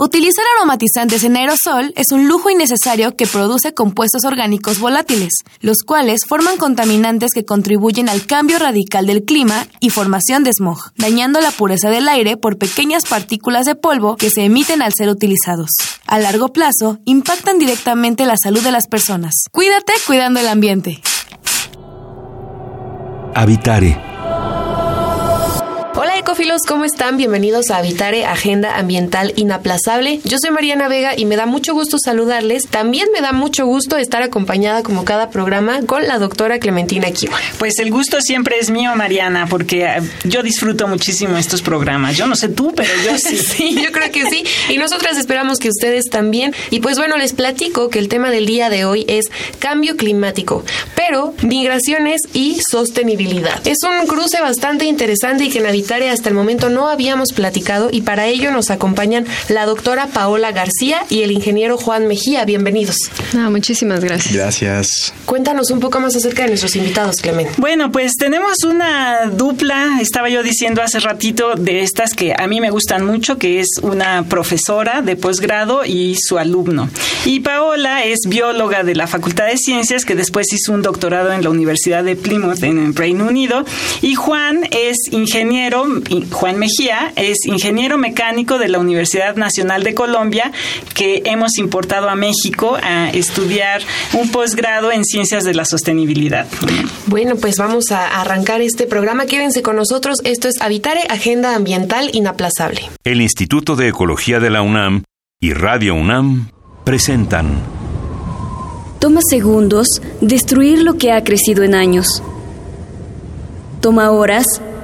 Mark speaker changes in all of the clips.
Speaker 1: Utilizar aromatizantes en aerosol es un lujo innecesario que produce compuestos orgánicos volátiles, los cuales forman contaminantes que contribuyen al cambio radical del clima y formación de smog, dañando la pureza del aire por pequeñas partículas de polvo que se emiten al ser utilizados. A largo plazo, impactan directamente la salud de las personas. Cuídate cuidando el ambiente.
Speaker 2: Habitare
Speaker 3: Ecófilos, ¿cómo están? Bienvenidos a Habitare, Agenda Ambiental Inaplazable. Yo soy Mariana Vega y me da mucho gusto saludarles. También me da mucho gusto estar acompañada, como cada programa, con la doctora Clementina Kiwa.
Speaker 4: Pues el gusto siempre es mío, Mariana, porque eh, yo disfruto muchísimo estos programas. Yo no sé tú, pero yo sí.
Speaker 3: sí, yo creo que sí. Y nosotras esperamos que ustedes también. Y pues bueno, les platico que el tema del día de hoy es cambio climático, pero migraciones y sostenibilidad. Es un cruce bastante interesante y que en Habitare hasta el momento no habíamos platicado y para ello nos acompañan la doctora Paola García y el ingeniero Juan Mejía. Bienvenidos.
Speaker 5: Ah, muchísimas gracias.
Speaker 6: Gracias.
Speaker 3: Cuéntanos un poco más acerca de nuestros invitados, Clemente.
Speaker 4: Bueno, pues tenemos una dupla, estaba yo diciendo hace ratito, de estas que a mí me gustan mucho, que es una profesora de posgrado y su alumno. Y Paola es bióloga de la Facultad de Ciencias, que después hizo un doctorado en la Universidad de Plymouth en Reino Unido. Y Juan es ingeniero Juan Mejía es ingeniero mecánico de la Universidad Nacional de Colombia que hemos importado a México a estudiar un posgrado en ciencias de la sostenibilidad.
Speaker 3: Bueno, pues vamos a arrancar este programa. Quédense con nosotros. Esto es Habitare, Agenda Ambiental Inaplazable.
Speaker 2: El Instituto de Ecología de la UNAM y Radio UNAM presentan.
Speaker 1: Toma segundos destruir lo que ha crecido en años. Toma horas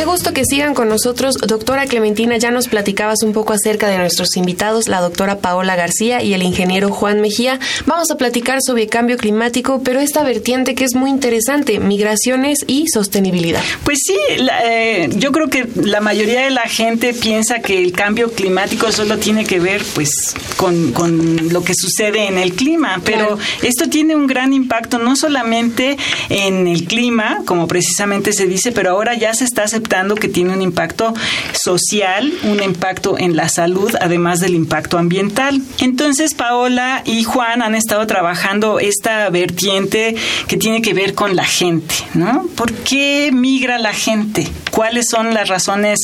Speaker 3: Qué gusto que sigan con nosotros. Doctora Clementina, ya nos platicabas un poco acerca de nuestros invitados, la doctora Paola García y el ingeniero Juan Mejía. Vamos a platicar sobre cambio climático, pero esta vertiente que es muy interesante, migraciones y sostenibilidad.
Speaker 4: Pues sí, eh, yo creo que la mayoría de la gente piensa que el cambio climático solo tiene que ver pues con, lo que sucede en el clima, pero esto tiene un gran impacto no solamente en el clima, como precisamente se dice, pero ahora ya se está que tiene un impacto social, un impacto en la salud, además del impacto ambiental. Entonces, Paola y Juan han estado trabajando esta vertiente que tiene que ver con la gente, ¿no? ¿Por qué migra la gente? ¿Cuáles son las razones,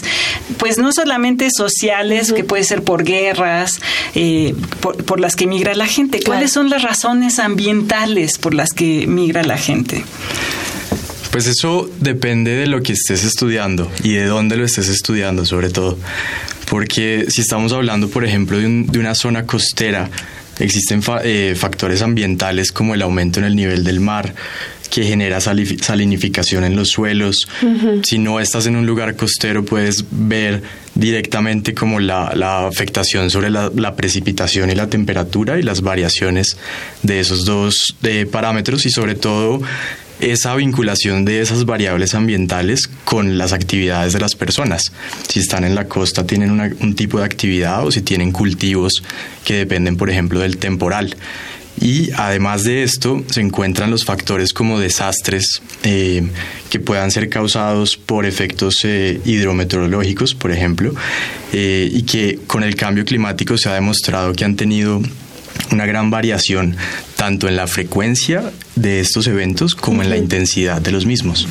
Speaker 4: pues no solamente sociales, que puede ser por guerras, eh, por, las que migra la gente? ¿Cuáles son las razones ambientales por las que migra la gente?
Speaker 6: Pues eso depende de lo que estés estudiando y de dónde lo estés estudiando sobre todo. Porque si estamos hablando, por ejemplo, de, una zona costera, existen eh, factores ambientales como el aumento en el nivel del mar, que genera salinificación en los suelos. Si no estás en un lugar costero, puedes ver directamente como la, afectación sobre la, precipitación y la temperatura y las variaciones de esos dos parámetros y sobre todo esa vinculación de esas variables ambientales con las actividades de las personas. Si están en la costa tienen un tipo de actividad o si tienen cultivos que dependen, por ejemplo, del temporal. Y además de esto, se encuentran los factores como desastres eh, que puedan ser causados por efectos eh, hidrometeorológicos, por ejemplo, eh, y que con el cambio climático se ha demostrado que han tenido una gran variación tanto en la frecuencia de estos eventos como en la intensidad de los mismos.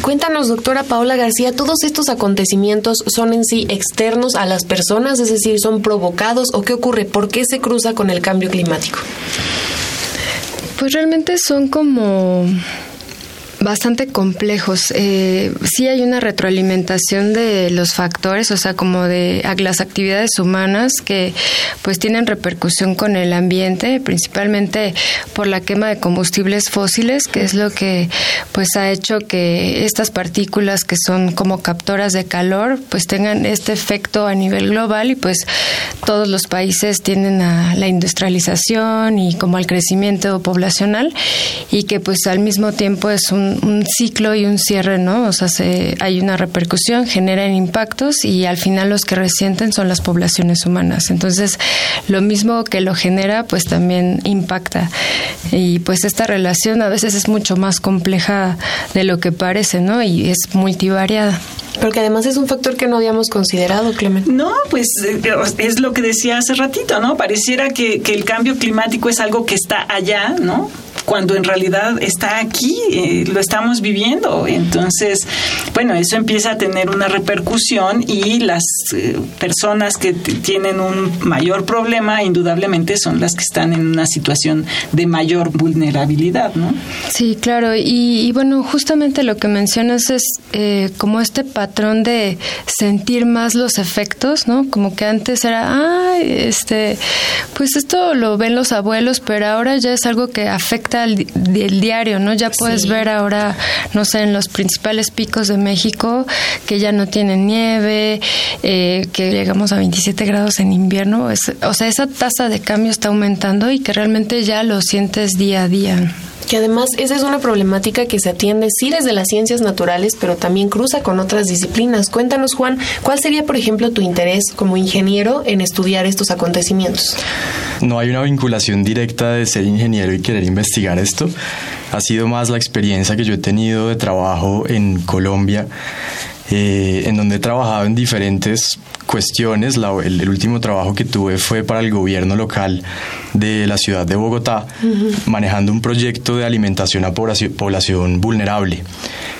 Speaker 3: Cuéntanos, doctora Paola García, ¿todos estos acontecimientos son en sí externos a las personas, es decir, son provocados o qué ocurre? ¿Por qué se cruza con el cambio climático?
Speaker 5: Pues realmente son como bastante complejos. Eh, sí hay una retroalimentación de los factores, o sea, como de las actividades humanas que pues tienen repercusión con el ambiente, principalmente por la quema de combustibles fósiles, que es lo que pues ha hecho que estas partículas que son como captoras de calor, pues tengan este efecto a nivel global y pues todos los países tienden a la industrialización y como al crecimiento poblacional y que pues al mismo tiempo es un, ciclo y un cierre, ¿no? O sea, se, hay una repercusión, generan impactos y al final los que resienten son las poblaciones humanas. Entonces, lo mismo que lo genera, pues también impacta. Y pues esta relación a veces es mucho más compleja de lo que parece, ¿no? Y es multivariada.
Speaker 3: Porque además es un factor que no habíamos considerado, Clemente.
Speaker 4: No, pues eh, es lo que decía hace ratito, ¿no? Pareciera que, que el cambio climático es algo que está allá, ¿no? Cuando en realidad está aquí, eh, lo estamos viviendo. Entonces, bueno, eso empieza a tener una repercusión y las eh, personas que tienen un mayor problema, indudablemente, son las que están en una situación de mayor vulnerabilidad, ¿no?
Speaker 5: Sí, claro. Y, bueno, justamente lo que mencionas es eh, como este patrón de sentir más los efectos, ¿no? Como que antes era, ah, este, pues esto lo ven los abuelos, pero ahora ya es algo que afecta el, diario, ¿no? Ya puedes ver ahora, no sé, en los principales picos de México que ya no tienen nieve, eh, que llegamos a 27 grados en invierno. o sea, esa tasa de cambio está aumentando y que realmente ya lo sientes día a día.
Speaker 3: Que además esa es una problemática que se atiende sí desde las ciencias naturales, pero también cruza con otras disciplinas. Cuéntanos, Juan, ¿cuál sería, por ejemplo, tu interés como ingeniero en estudiar estos acontecimientos?
Speaker 6: No hay una vinculación directa de ser ingeniero y querer investigar esto. Ha sido más la experiencia que yo he tenido de trabajo en Colombia eh, en donde he trabajado en diferentes cuestiones. el, último trabajo que tuve fue para el gobierno local de la ciudad de Bogotá, manejando un proyecto de alimentación a población, vulnerable.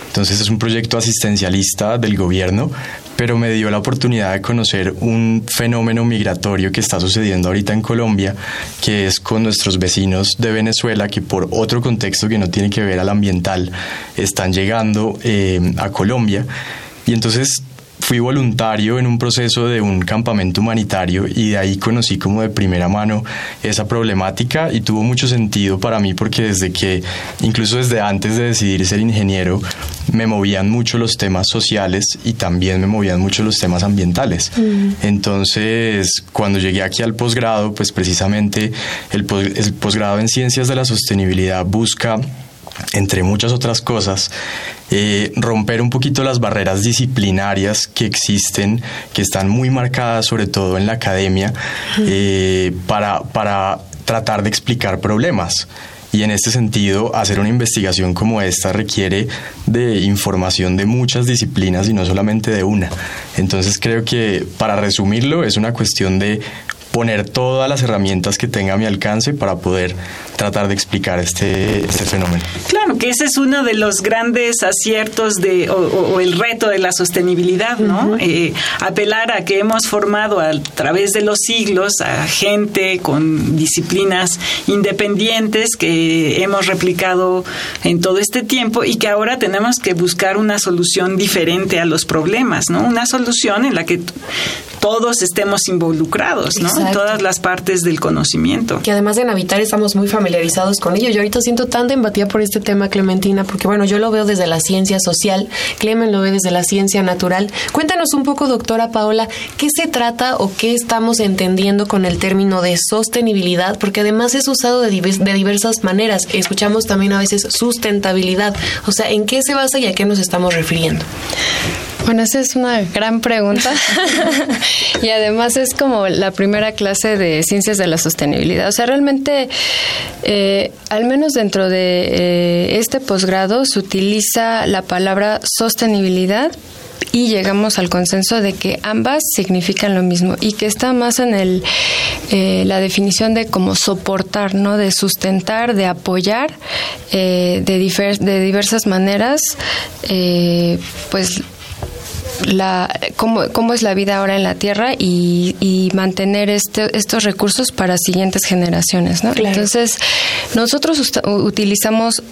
Speaker 6: Entonces es un proyecto asistencialista del gobierno, pero me dio la oportunidad de conocer un fenómeno migratorio que está sucediendo ahorita en Colombia, que es con nuestros vecinos de Venezuela, que por otro contexto que no tiene que ver al ambiental, están llegando eh, a Colombia y entonces fui voluntario en un proceso de un campamento humanitario y de ahí conocí como de primera mano esa problemática y tuvo mucho sentido para mí porque desde que, incluso desde antes de decidir ser ingeniero, me movían mucho los temas sociales y también me movían mucho los temas ambientales. Mm. Entonces, cuando llegué aquí al posgrado, pues precisamente el, el posgrado en ciencias de la sostenibilidad busca entre muchas otras cosas, eh, romper un poquito las barreras disciplinarias que existen, que están muy marcadas sobre todo en la academia, eh, para, para tratar de explicar problemas. Y en este sentido, hacer una investigación como esta requiere de información de muchas disciplinas y no solamente de una. Entonces creo que, para resumirlo, es una cuestión de poner todas las herramientas que tenga a mi alcance para poder tratar de explicar este, este fenómeno.
Speaker 4: Claro, que ese es uno de los grandes aciertos de, o, el reto de la sostenibilidad, ¿no? Eh, apelar a que hemos formado a través de los siglos a gente con disciplinas independientes que hemos replicado en todo este tiempo y que ahora tenemos que buscar una solución diferente a los problemas, ¿no? Una solución en la que todos estemos involucrados, ¿no? Todas las partes del conocimiento.
Speaker 3: Que además en Habitar estamos muy familiarizados con ello. Yo ahorita siento tanta empatía por este tema, Clementina, porque bueno, yo lo veo desde la ciencia social, Clemen lo ve desde la ciencia natural. Cuéntanos un poco, doctora Paola, ¿qué se trata o qué estamos entendiendo con el término de sostenibilidad? Porque además es usado de, de diversas maneras. Escuchamos también a veces sustentabilidad. O sea, ¿en qué se basa y a qué nos estamos refiriendo?
Speaker 5: Bueno, esa es una gran pregunta y además es como la primera clase de ciencias de la sostenibilidad. O sea, realmente, eh, al menos dentro de eh, este posgrado, se utiliza la palabra sostenibilidad y llegamos al consenso de que ambas significan lo mismo y que está más en el eh, la definición de cómo soportar, ¿no? De sustentar, de apoyar de, de diversas maneras, pues la, cómo, cómo es la vida ahora en la Tierra y, y mantener este, estos recursos para siguientes generaciones. ¿no? Entonces, nosotros utilizamos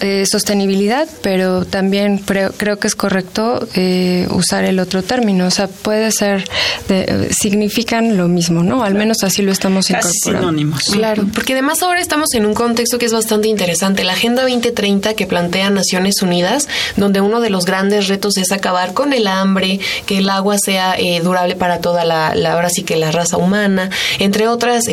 Speaker 5: eh, sostenibilidad, pero también creo, que es correcto eh, usar el otro término. O sea, puede ser, significan lo mismo, ¿no? Al menos así lo estamos
Speaker 4: Casi sinónimos.
Speaker 3: Claro, porque además ahora estamos en un contexto que es bastante interesante. La Agenda 2030 que plantea Naciones Unidas, donde uno de los grandes retos es acabar con el hambre, que el agua sea eh, durable para toda la, ahora sí que la raza humana, entre otras,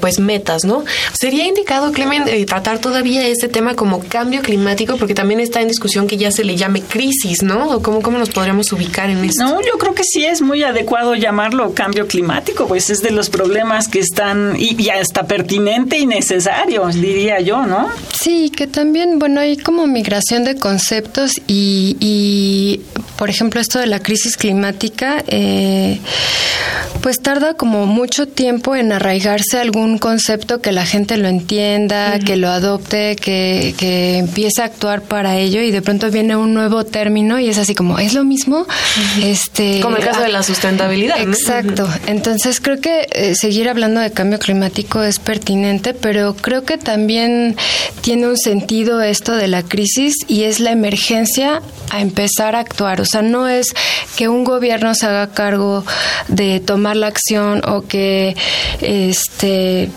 Speaker 3: pues metas, ¿no? Sería indicado, Clemen, tratar todavía este tema como cambio climático, porque también está en discusión que ya se le llame crisis, ¿no? ¿Cómo, cómo nos podríamos ubicar en eso?
Speaker 4: No, yo creo que sí es muy adecuado llamarlo cambio climático, pues es de los problemas que están, y, hasta pertinente y necesario, diría yo, ¿no?
Speaker 5: Sí, que también, bueno, hay como migración de conceptos y, y por ejemplo, esto de la crisis climática, eh, pues tarda como mucho tiempo en arraigarse algún concepto que la gente lo entienda, que lo adopte, que, que empiece a actuar para ello y de pronto viene un nuevo término y es así como, ¿es lo mismo? este
Speaker 3: Como el caso de la sustentabilidad.
Speaker 5: Exacto. Entonces creo que eh, seguir hablando de cambio climático es pertinente, pero creo que también tiene un sentido esto de la crisis y es la emergencia a empezar a actuar. O sea, no es que un gobierno se haga cargo de tomar la acción o que este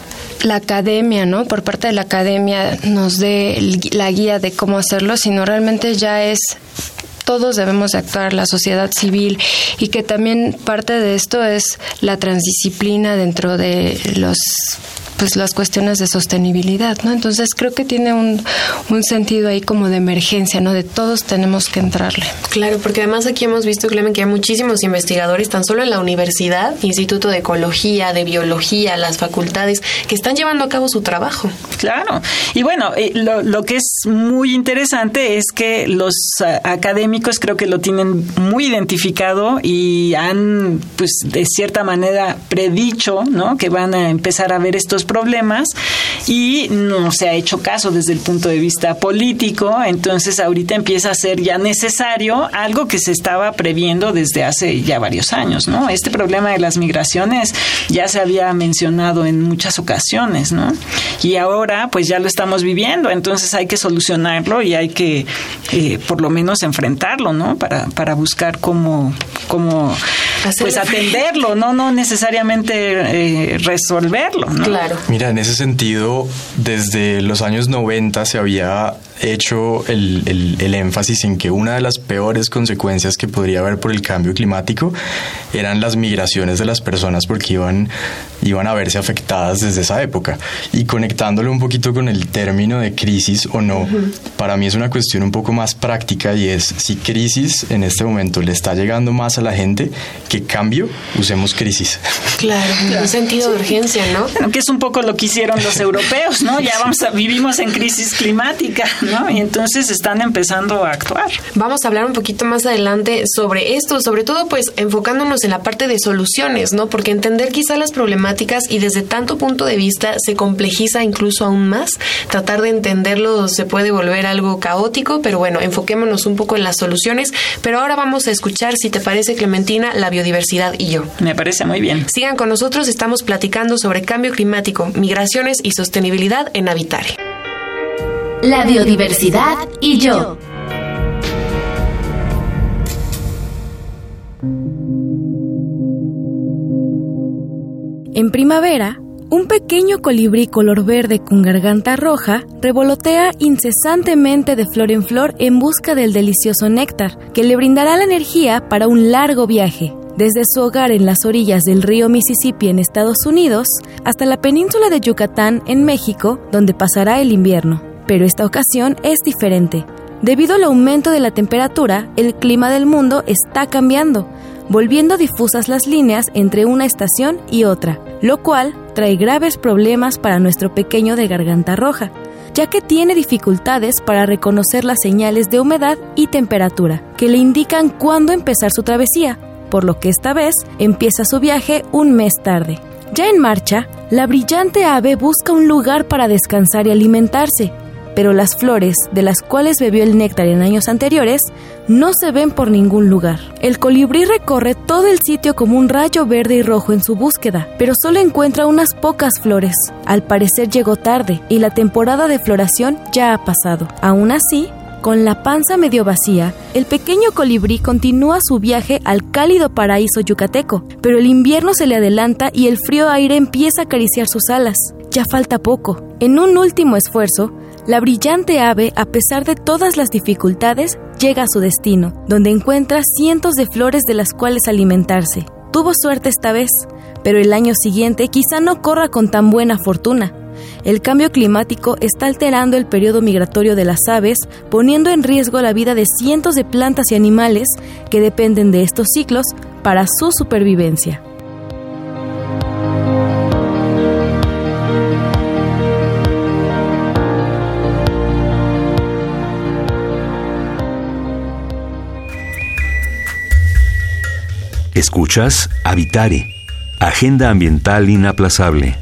Speaker 5: la academia, ¿no? Por parte de la academia nos dé la guía de cómo hacerlo, sino realmente ya es todos debemos actuar, la sociedad civil, y que también parte de esto es la transdisciplina dentro de los pues las cuestiones de sostenibilidad, ¿no? Entonces creo que tiene un, un sentido ahí como de emergencia, ¿no? De todos tenemos que entrarle.
Speaker 3: Claro, porque además aquí hemos visto, Clemen, que hay muchísimos investigadores, tan solo en la universidad, Instituto de Ecología, de Biología, las facultades, que están llevando a cabo su trabajo.
Speaker 4: Claro. Y bueno, eh, lo, lo que es muy interesante es que los eh, académicos creo que lo tienen muy identificado y han, pues, de cierta manera predicho, ¿no? Que van a empezar a ver estos problemas y no se ha hecho caso desde el punto de vista político, entonces ahorita empieza a ser ya necesario algo que se estaba previendo desde hace ya varios años, ¿no? Este problema de las migraciones ya se había mencionado en muchas ocasiones, ¿no? Y ahora pues ya lo estamos viviendo, entonces hay que solucionarlo y hay que eh, por lo menos enfrentarlo, ¿no? Para, para buscar cómo, cómo pues atenderlo, no, no necesariamente eh, resolverlo, ¿no?
Speaker 3: Claro.
Speaker 6: Mira, en ese sentido, desde los años 90 se había hecho el, el, énfasis en que una de las peores consecuencias que podría haber por el cambio climático eran las migraciones de las personas porque iban, iban a verse afectadas desde esa época. Y conectándolo un poquito con el término de crisis o no, para mí es una cuestión un poco más práctica y es si crisis en este momento le está llegando más a la gente que cambio, usemos crisis.
Speaker 3: Claro, un sentido de urgencia, ¿no?
Speaker 4: Bueno, que es un poco lo que hicieron los europeos, ¿no? Ya vamos a, vivimos en crisis climática. Y entonces están empezando a actuar.
Speaker 3: Vamos a hablar un poquito más adelante sobre esto, sobre todo pues enfocándonos en la parte de soluciones, ¿no? Porque entender quizá las problemáticas y desde tanto punto de vista se complejiza incluso aún más. Tratar de entenderlo se puede volver algo caótico, pero bueno, enfoquémonos un poco en las soluciones. Pero ahora vamos a escuchar, si te parece, Clementina, la biodiversidad y yo.
Speaker 4: Me parece muy bien.
Speaker 3: Sigan con nosotros, estamos platicando sobre cambio climático, migraciones y sostenibilidad en Habitare
Speaker 7: la biodiversidad y yo.
Speaker 1: En primavera, un pequeño colibrí color verde con garganta roja revolotea incesantemente de flor en flor en busca del delicioso néctar que le brindará la energía para un largo viaje, desde su hogar en las orillas del río Mississippi en Estados Unidos hasta la península de Yucatán en México, donde pasará el invierno pero esta ocasión es diferente. Debido al aumento de la temperatura, el clima del mundo está cambiando, volviendo difusas las líneas entre una estación y otra, lo cual trae graves problemas para nuestro pequeño de garganta roja, ya que tiene dificultades para reconocer las señales de humedad y temperatura, que le indican cuándo empezar su travesía, por lo que esta vez empieza su viaje un mes tarde. Ya en marcha, la brillante ave busca un lugar para descansar y alimentarse, pero las flores, de las cuales bebió el néctar en años anteriores, no se ven por ningún lugar. El colibrí recorre todo el sitio como un rayo verde y rojo en su búsqueda, pero solo encuentra unas pocas flores. Al parecer llegó tarde y la temporada de floración ya ha pasado. Aún así, con la panza medio vacía, el pequeño colibrí continúa su viaje al cálido paraíso yucateco, pero el invierno se le adelanta y el frío aire empieza a acariciar sus alas. Ya falta poco. En un último esfuerzo, la brillante ave, a pesar de todas las dificultades, llega a su destino, donde encuentra cientos de flores de las cuales alimentarse. Tuvo suerte esta vez, pero el año siguiente quizá no corra con tan buena fortuna. El cambio climático está alterando el periodo migratorio de las aves, poniendo en riesgo la vida de cientos de plantas y animales que dependen de estos ciclos para su supervivencia.
Speaker 2: Escuchas Habitare, Agenda Ambiental Inaplazable.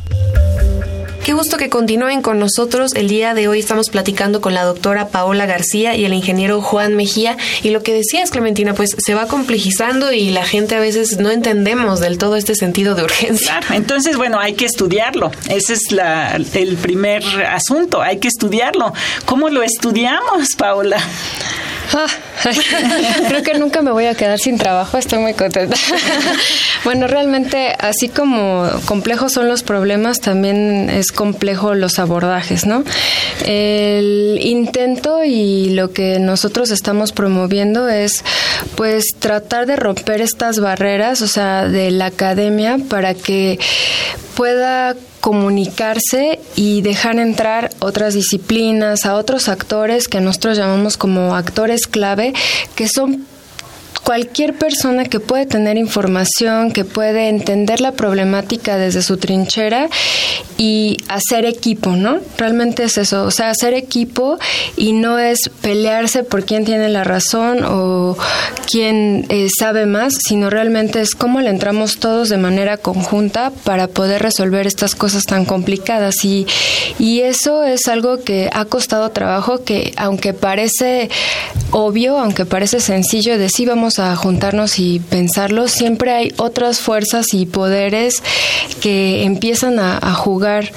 Speaker 3: Qué gusto que continúen con nosotros. El día de hoy estamos platicando con la doctora Paola García y el ingeniero Juan Mejía. Y lo que decías, Clementina, pues se va complejizando y la gente a veces no entendemos del todo este sentido de urgencia.
Speaker 4: Claro, entonces, bueno, hay que estudiarlo. Ese es la, el primer asunto, hay que estudiarlo. ¿Cómo lo estudiamos, Paola?
Speaker 5: Ah, creo que nunca me voy a quedar sin trabajo, estoy muy contenta. bueno, realmente, así como complejos son los problemas, también es complejo los abordajes, ¿no? El intento y lo que nosotros estamos promoviendo es, pues, tratar de romper estas barreras, o sea, de la academia, para que pueda comunicarse y dejar entrar otras disciplinas, a otros actores que nosotros llamamos como actores clave, que son cualquier persona que puede tener información, que puede entender la problemática desde su trinchera y hacer equipo, ¿no? Realmente es eso, o sea, hacer equipo y no es pelearse por quién tiene la razón o quién eh, sabe más, sino realmente es cómo le entramos todos de manera conjunta para poder resolver estas cosas tan complicadas y, y eso es algo que ha costado trabajo que aunque parece obvio, aunque parece sencillo decir vamos a juntarnos y pensarlo, siempre hay otras fuerzas y poderes que empiezan a, jugar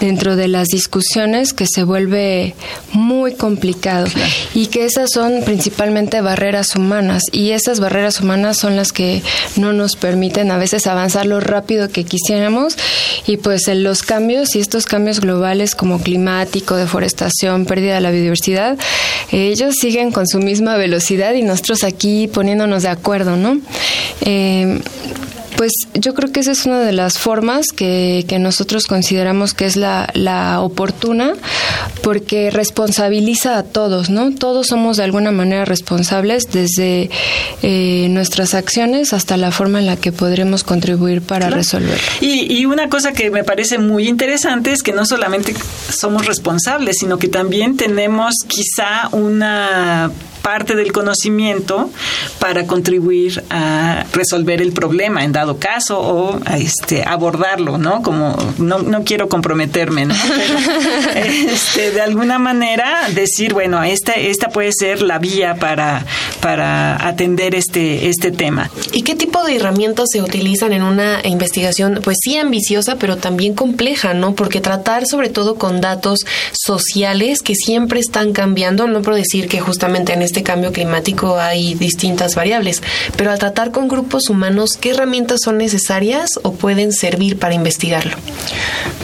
Speaker 5: dentro de las discusiones que se vuelve muy complicado y que esas son principalmente barreras humanas y esas barreras humanas son las que no nos permiten a veces avanzar lo rápido que quisiéramos y pues en los cambios y estos cambios globales como climático, deforestación, pérdida de la biodiversidad, ellos siguen con su misma velocidad y nosotros aquí poniendo de acuerdo, ¿no? Eh, pues yo creo que esa es una de las formas que, nosotros consideramos que es la, oportuna, porque responsabiliza a todos, ¿no? Todos somos de alguna manera responsables desde eh, nuestras acciones hasta la forma en la que podremos contribuir para resolverlo.
Speaker 4: Y, y una cosa que me parece muy interesante es que no solamente somos responsables, sino que también tenemos quizá una parte del conocimiento para contribuir a resolver el problema en dado caso o a este abordarlo, ¿no? Como no, no quiero comprometerme, ¿no? este, de alguna manera decir, bueno, esta, esta puede ser la vía para, para atender este, este tema.
Speaker 3: ¿Y qué tipo de herramientas se utilizan en una investigación, pues sí ambiciosa, pero también compleja, ¿no? Porque tratar sobre todo con datos sociales que siempre están cambiando, no por decir que justamente en este cambio climático hay distintas variables, pero al tratar con grupos humanos, ¿qué herramientas son necesarias o pueden servir para investigarlo?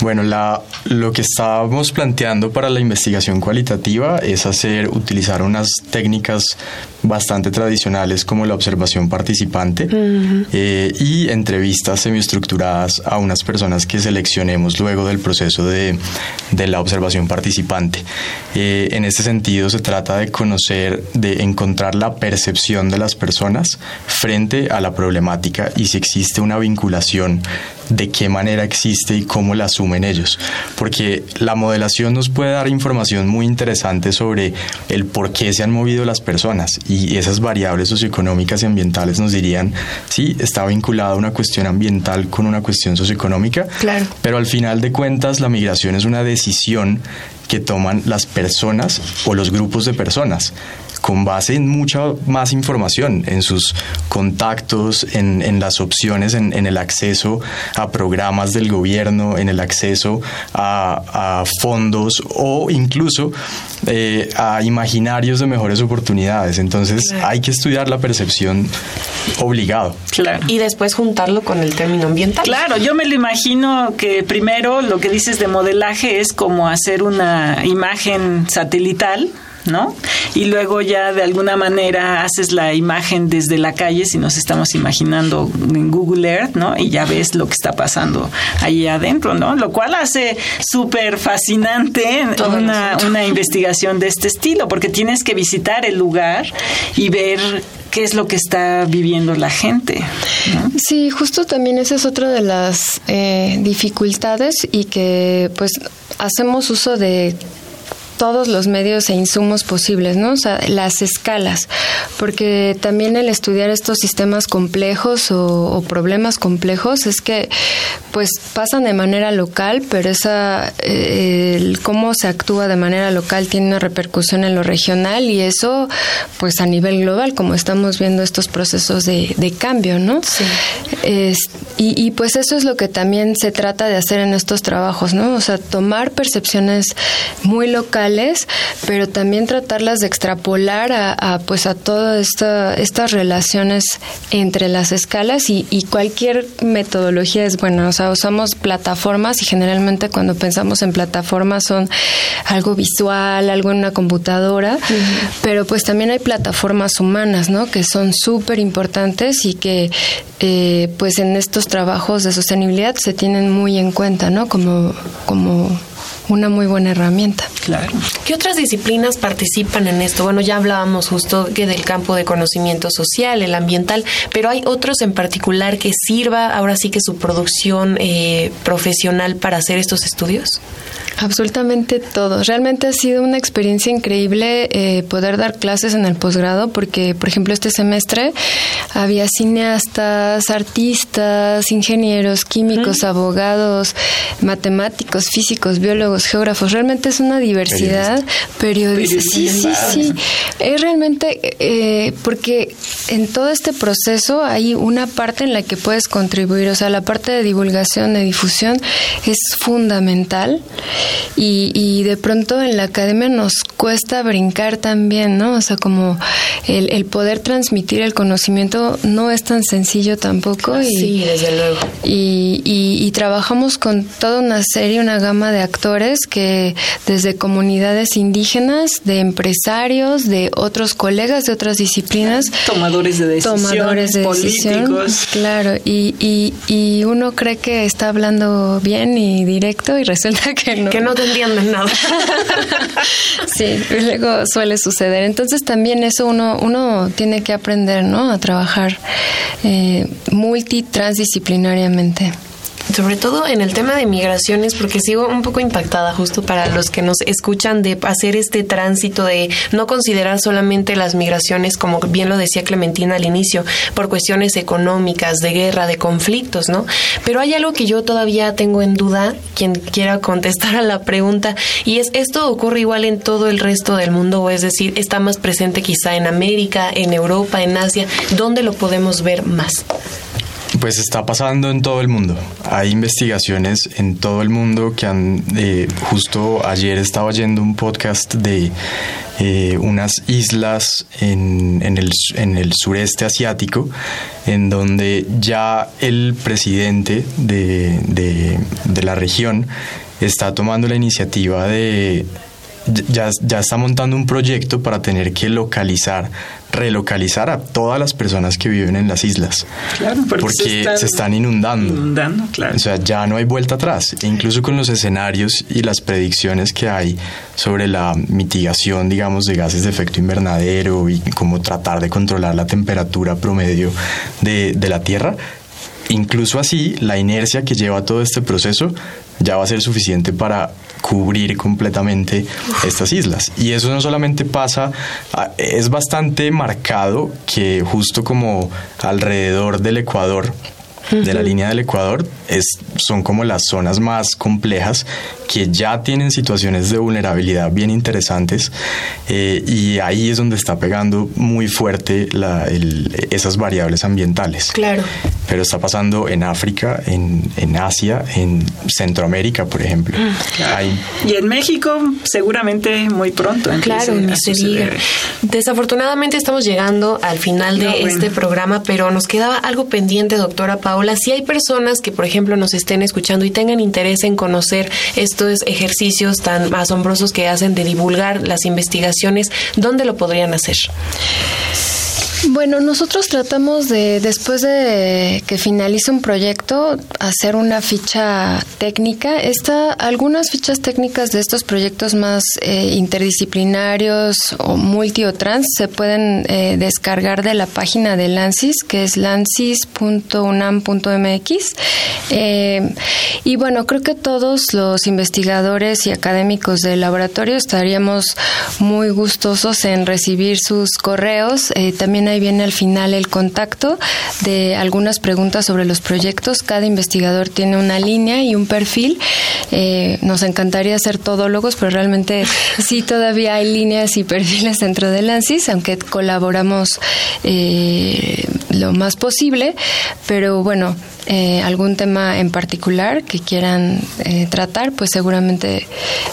Speaker 6: Bueno, la, lo que estábamos planteando para la investigación cualitativa es hacer, utilizar unas técnicas bastante tradicionales como la observación participante eh, y entrevistas semiestructuradas a unas personas que seleccionemos luego del proceso de, de la observación participante. Eh, en este sentido se trata de conocer, de encontrar la percepción de las personas frente a la problemática y si existe una vinculación de qué manera existe y cómo la asumen ellos. Porque la modelación nos puede dar información muy interesante sobre el por qué se han movido las personas y esas variables socioeconómicas y ambientales nos dirían, sí, está vinculada una cuestión ambiental con una cuestión socioeconómica,
Speaker 3: claro.
Speaker 6: pero al final de cuentas la migración es una decisión que toman las personas o los grupos de personas con base en mucha más información, en sus contactos, en, las opciones, en, el acceso a programas del gobierno, en el acceso a, fondos o incluso eh, a imaginarios de mejores oportunidades. Entonces hay que estudiar la percepción obligado.
Speaker 3: Claro. Y después juntarlo con el término ambiental.
Speaker 4: Claro, yo me lo imagino que primero lo que dices de modelaje es como hacer una imagen satelital ¿no? Y luego ya de alguna manera haces la imagen desde la calle, si nos estamos imaginando en Google Earth, ¿no? Y ya ves lo que está pasando ahí adentro, ¿no? Lo cual hace súper fascinante una, una investigación de este estilo, porque tienes que visitar el lugar y ver qué es lo que está viviendo la gente.
Speaker 5: Sí, justo también esa es otra de las eh, dificultades y que pues hacemos uso de todos los medios e insumos posibles, ¿no? O sea, las escalas, porque también el estudiar estos sistemas complejos o, problemas complejos es que, pues, pasan de manera local, pero esa, eh, cómo se actúa de manera local tiene una repercusión en lo regional y eso, pues, a nivel global, como estamos viendo estos procesos de, cambio, ¿no? Sí. y, y pues eso es lo que también se trata de hacer en estos trabajos, ¿no? O sea, tomar percepciones muy locales pero también tratarlas de extrapolar a, pues a todas esta, estas relaciones entre las escalas y, cualquier metodología es buena. O sea, usamos plataformas y generalmente cuando pensamos en plataformas son algo visual, algo en una computadora, pero pues también hay plataformas humanas, ¿no? Que son súper importantes y que eh, pues en estos trabajos de sostenibilidad se tienen muy en cuenta, ¿no? Como, como una muy buena herramienta.
Speaker 3: Claro. ¿Qué otras disciplinas participan en esto? Bueno, ya hablábamos justo que del campo de conocimiento social, el ambiental, pero hay otros en particular que sirva ahora sí que su producción eh, profesional para hacer estos estudios.
Speaker 5: Absolutamente todo. Realmente ha sido una experiencia increíble eh, poder dar clases en el posgrado porque, por ejemplo, este semestre había cineastas, artistas, ingenieros, químicos, abogados, matemáticos, físicos, biólogos, geógrafos. Realmente es una diversidad. Periodistas. Sí, sí, sí. Es realmente eh, porque en todo este proceso hay una parte en la que puedes contribuir. O sea, la parte de divulgación, de difusión es fundamental y, y de pronto en la academia nos cuesta brincar también, ¿no? O sea, como el, el poder transmitir el conocimiento no es tan sencillo tampoco.
Speaker 3: Y, sí, desde luego.
Speaker 5: Y, y, trabajamos con toda una serie, una gama de actores que desde comunidades indígenas, de empresarios, de otros colegas de otras disciplinas.
Speaker 4: Tomadores de decisiones, tomadores de
Speaker 5: políticos. claro, y, y, y uno cree que está hablando bien y directo y resulta que no.
Speaker 3: Que no te entienden nada.
Speaker 5: sí, luego suele suceder. Entonces también eso uno, uno tiene que aprender, ¿no? A trabajar eh, multitransdisciplinariamente
Speaker 3: sobre todo en el tema de migraciones, porque sigo un poco impactada justo para los que nos escuchan de hacer este tránsito de no considerar solamente las migraciones, como bien lo decía Clementina al inicio, por cuestiones económicas, de guerra, de conflictos, ¿no? Pero hay algo que yo todavía tengo en duda, quien quiera contestar a la pregunta, y es, ¿esto ocurre igual en todo el resto del mundo? O es decir, ¿está más presente quizá en América, en Europa, en Asia? ¿Dónde lo podemos ver más?
Speaker 6: Pues está pasando en todo el mundo. Hay investigaciones en todo el mundo que han, eh, justo ayer estaba oyendo un podcast de eh, unas islas en, el, sureste asiático, en donde ya el presidente de, de, de la región está tomando la iniciativa de ya, ya está montando un proyecto para tener que localizar, relocalizar a todas las personas que viven en las islas.
Speaker 4: Claro,
Speaker 6: porque, se están, inundando.
Speaker 4: Inundando, claro.
Speaker 6: O sea, ya no hay vuelta atrás. E incluso con los escenarios y las predicciones que hay sobre la mitigación, digamos, de gases de efecto invernadero y cómo tratar de controlar la temperatura promedio de, de la Tierra, incluso así, la inercia que lleva todo este proceso ya va a ser suficiente para cubrir completamente estas islas. Y eso no solamente pasa, ah, es bastante marcado que justo como alrededor del Ecuador de la línea del Ecuador es, son como las zonas más complejas que ya tienen situaciones de vulnerabilidad bien interesantes eh, y ahí es donde está pegando muy fuerte la, esas variables ambientales.
Speaker 3: Claro.
Speaker 6: Pero está pasando en África, en, en Asia, en Centroamérica, por ejemplo.
Speaker 4: Y en México seguramente muy pronto.
Speaker 3: Claro, se diga. Desafortunadamente estamos llegando al final de este programa, pero nos quedaba algo pendiente, doctora Paola. Si hay personas que, por ejemplo, nos estén escuchando y tengan interés en conocer estos ejercicios tan asombrosos que hacen de divulgar las investigaciones, ¿dónde lo podrían hacer?
Speaker 5: Bueno, nosotros tratamos de, después de que finalice un proyecto, hacer una ficha técnica. Esta, algunas fichas técnicas de estos proyectos más eh, interdisciplinarios o multi o trans se pueden eh, descargar de la página de LANCIS, que es lancis.unam.mx. Eh, y bueno, creo que todos los investigadores y académicos del laboratorio estaríamos muy gustosos en recibir sus correos. también hay viene al final el contacto de algunas preguntas sobre los proyectos. Cada investigador tiene una línea y un perfil. Eh, nos encantaría ser todólogos, pero realmente sí todavía hay líneas y perfiles dentro de ANSYS, aunque colaboramos eh, lo más posible. Pero bueno, eh, algún tema en particular que quieran eh, tratar, pues seguramente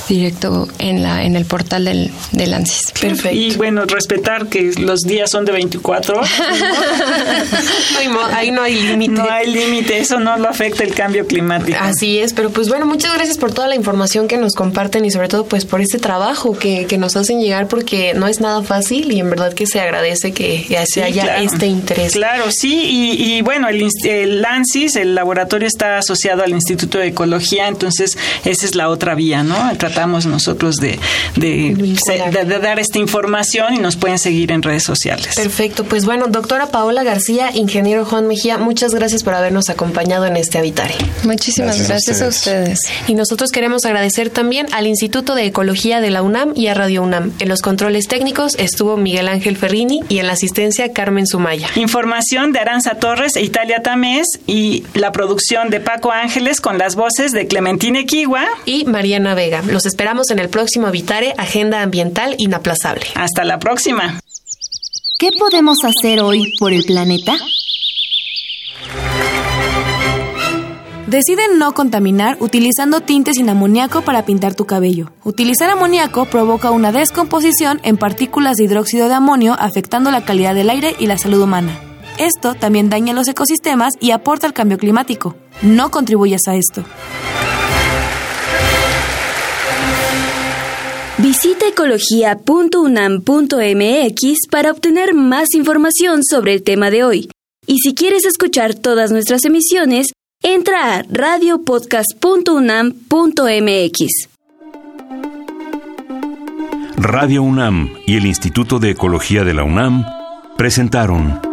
Speaker 5: directo en la en el portal del, del ANSYS.
Speaker 4: Perfecto. Y bueno, respetar que los días son de 24
Speaker 3: ahí no hay límite.
Speaker 4: No hay límite, eso no lo afecta el cambio climático.
Speaker 3: Así es, pero pues bueno, muchas gracias por toda la información que nos comparten y sobre todo pues por este trabajo que, que nos hacen llegar porque no es nada fácil y en verdad que se agradece que, se haya este interés.
Speaker 4: Claro, sí, y, y bueno, el, el El laboratorio está asociado al Instituto de Ecología, entonces esa es la otra vía, ¿no? Tratamos nosotros de, de, dar esta información y nos pueden seguir en redes sociales.
Speaker 3: Perfecto, pues bueno, doctora Paola García, ingeniero Juan Mejía, muchas gracias por habernos acompañado en este Habitare.
Speaker 5: Muchísimas gracias, a, ustedes.
Speaker 3: Y nosotros queremos agradecer también al Instituto de Ecología de la UNAM y a Radio UNAM. En los controles técnicos estuvo Miguel Ángel Ferrini y en la asistencia Carmen Sumaya.
Speaker 4: Información de Aranza Torres e Italia Tamés y la producción de Paco Ángeles con las voces de Clementina Equigua
Speaker 3: y Mariana Vega. Los esperamos en el próximo Vitare Agenda Ambiental Inaplazable.
Speaker 4: Hasta la próxima.
Speaker 7: ¿Qué podemos hacer hoy por el planeta?
Speaker 1: Deciden no contaminar utilizando tintes sin amoníaco para pintar tu cabello. Utilizar amoníaco provoca una descomposición en partículas de hidróxido de amonio afectando la calidad del aire y la salud humana. Esto también daña los ecosistemas y aporta al cambio climático. No contribuyas a esto.
Speaker 7: Visita ecología.unam.mx para obtener más información sobre el tema de hoy. Y si quieres escuchar todas nuestras emisiones, entra a radiopodcast.unam.mx.
Speaker 2: Radio UNAM y el Instituto de Ecología de la UNAM presentaron